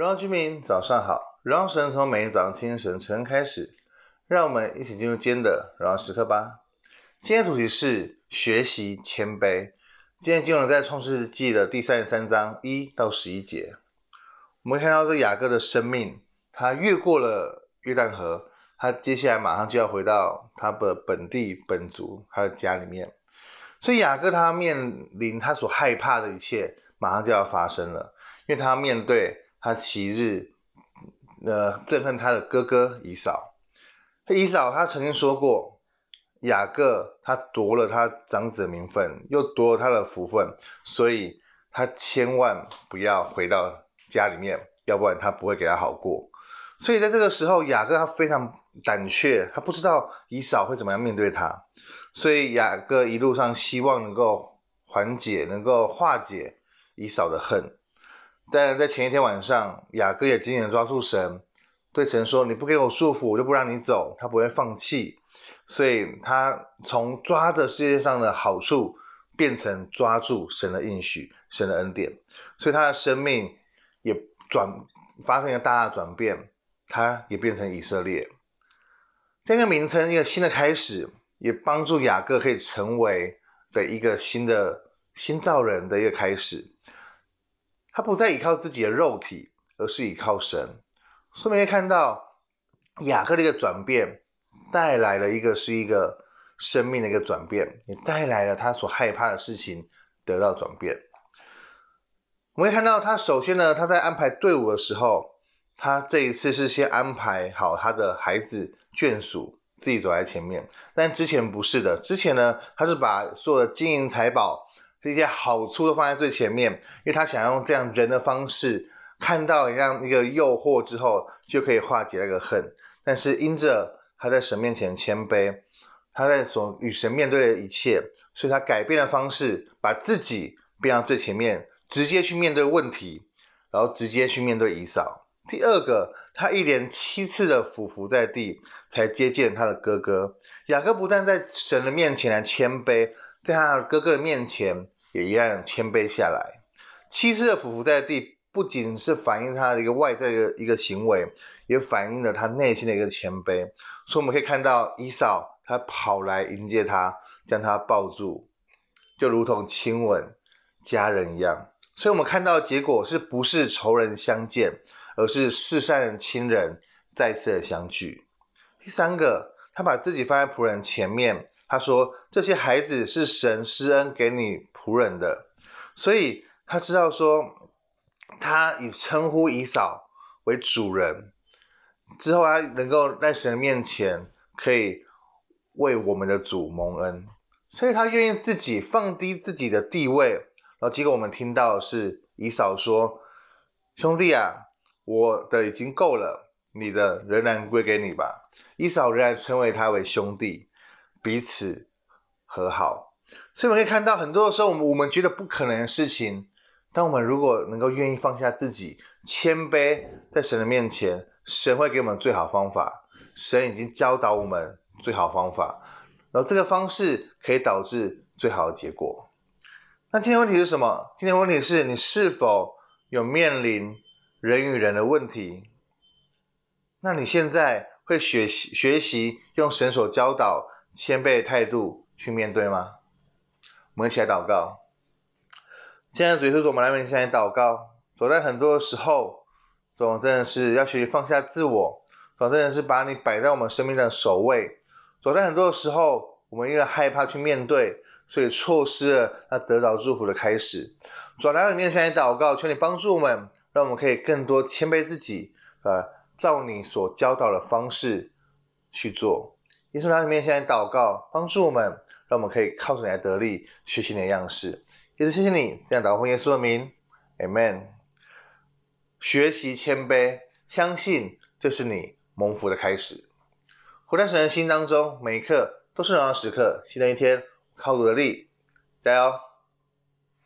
荣耀居民早上好，荣耀神从每天早上清晨晨开始，让我们一起进入今天的荣耀时刻吧。今天主题是学习谦卑。今天经文在创世记的第三十三章一到十一节，我们看到这雅各的生命，他越过了约旦河，他接下来马上就要回到他的本地本族他的家里面，所以雅各他面临他所害怕的一切，马上就要发生了，因为他要面对。他昔日，呃，憎恨他的哥哥以扫。以扫他曾经说过，雅各他夺了他长子的名分，又夺了他的福分，所以他千万不要回到家里面，要不然他不会给他好过。所以在这个时候，雅各他非常胆怯，他不知道以扫会怎么样面对他，所以雅各一路上希望能够缓解，能够化解以扫的恨。但在前一天晚上，雅各也紧紧抓住神，对神说：“你不给我束缚，我就不让你走。”他不会放弃，所以他从抓着世界上的好处，变成抓住神的应许、神的恩典，所以他的生命也转发生一个大大的转变，他也变成以色列。这个名称，一个新的开始，也帮助雅各可以成为的一个新的新造人的一个开始。他不再依靠自己的肉体，而是依靠神。所以我们可以看到雅各的一个转变，带来了一个是一个生命的一个转变，也带来了他所害怕的事情得到转变。我们可以看到他首先呢，他在安排队伍的时候，他这一次是先安排好他的孩子眷属自己走在前面，但之前不是的。之前呢，他是把所有的金银财宝。这些好处都放在最前面，因为他想用这样人的方式看到一样一个诱惑之后，就可以化解那个恨。但是因着他在神面前谦卑，他在所与神面对的一切，所以他改变了方式，把自己变到最前面，直接去面对问题，然后直接去面对以扫。第二个，他一连七次的俯伏在地，才接见他的哥哥。雅各不但在神的面前来谦卑。在他哥哥的面前，也一样谦卑下来。七次的俯伏在地，不仅是反映他的一个外在的一个行为，也反映了他内心的一个谦卑。所以我们可以看到，以扫他跑来迎接他，将他抱住，就如同亲吻家人一样。所以我们看到的结果是不是仇人相见，而是世上的亲人再次的相聚。第三个，他把自己放在仆人前面。他说：“这些孩子是神施恩给你仆人的，所以他知道说，他以称呼以扫为主人之后，他能够在神面前可以为我们的主蒙恩，所以他愿意自己放低自己的地位。然后结果我们听到是以扫说：‘兄弟啊，我的已经够了，你的仍然归给你吧。’以扫仍然称为他为兄弟。”彼此和好，所以我们可以看到，很多的时候，我们我们觉得不可能的事情，当我们如果能够愿意放下自己，谦卑在神的面前，神会给我们最好方法。神已经教导我们最好方法，然后这个方式可以导致最好的结果。那今天问题是什么？今天问题是你是否有面临人与人的问题？那你现在会学习学习用神所教导。谦卑的态度去面对吗？我们一起来祷告。现在主耶稣，我们来面向你祷告。走在很多的时候，总真的是要学习放下自我，总真的是把你摆在我们生命的首位。走在很多的时候，我们因为害怕去面对，所以错失了那得着祝福的开始。主来到你面前祷告，求你帮助我们，让我们可以更多谦卑自己，呃，照你所教导的方式去做。耶稣在里面现在祷告，帮助我们，让我们可以靠着你的得力，学习你的样式。耶稣，谢谢你这样祷告，奉耶稣的名，Amen。学习谦卑，相信这是你蒙福的开始。活在神的心当中，每一刻都是荣耀时刻。新的一天，靠主的力，加油！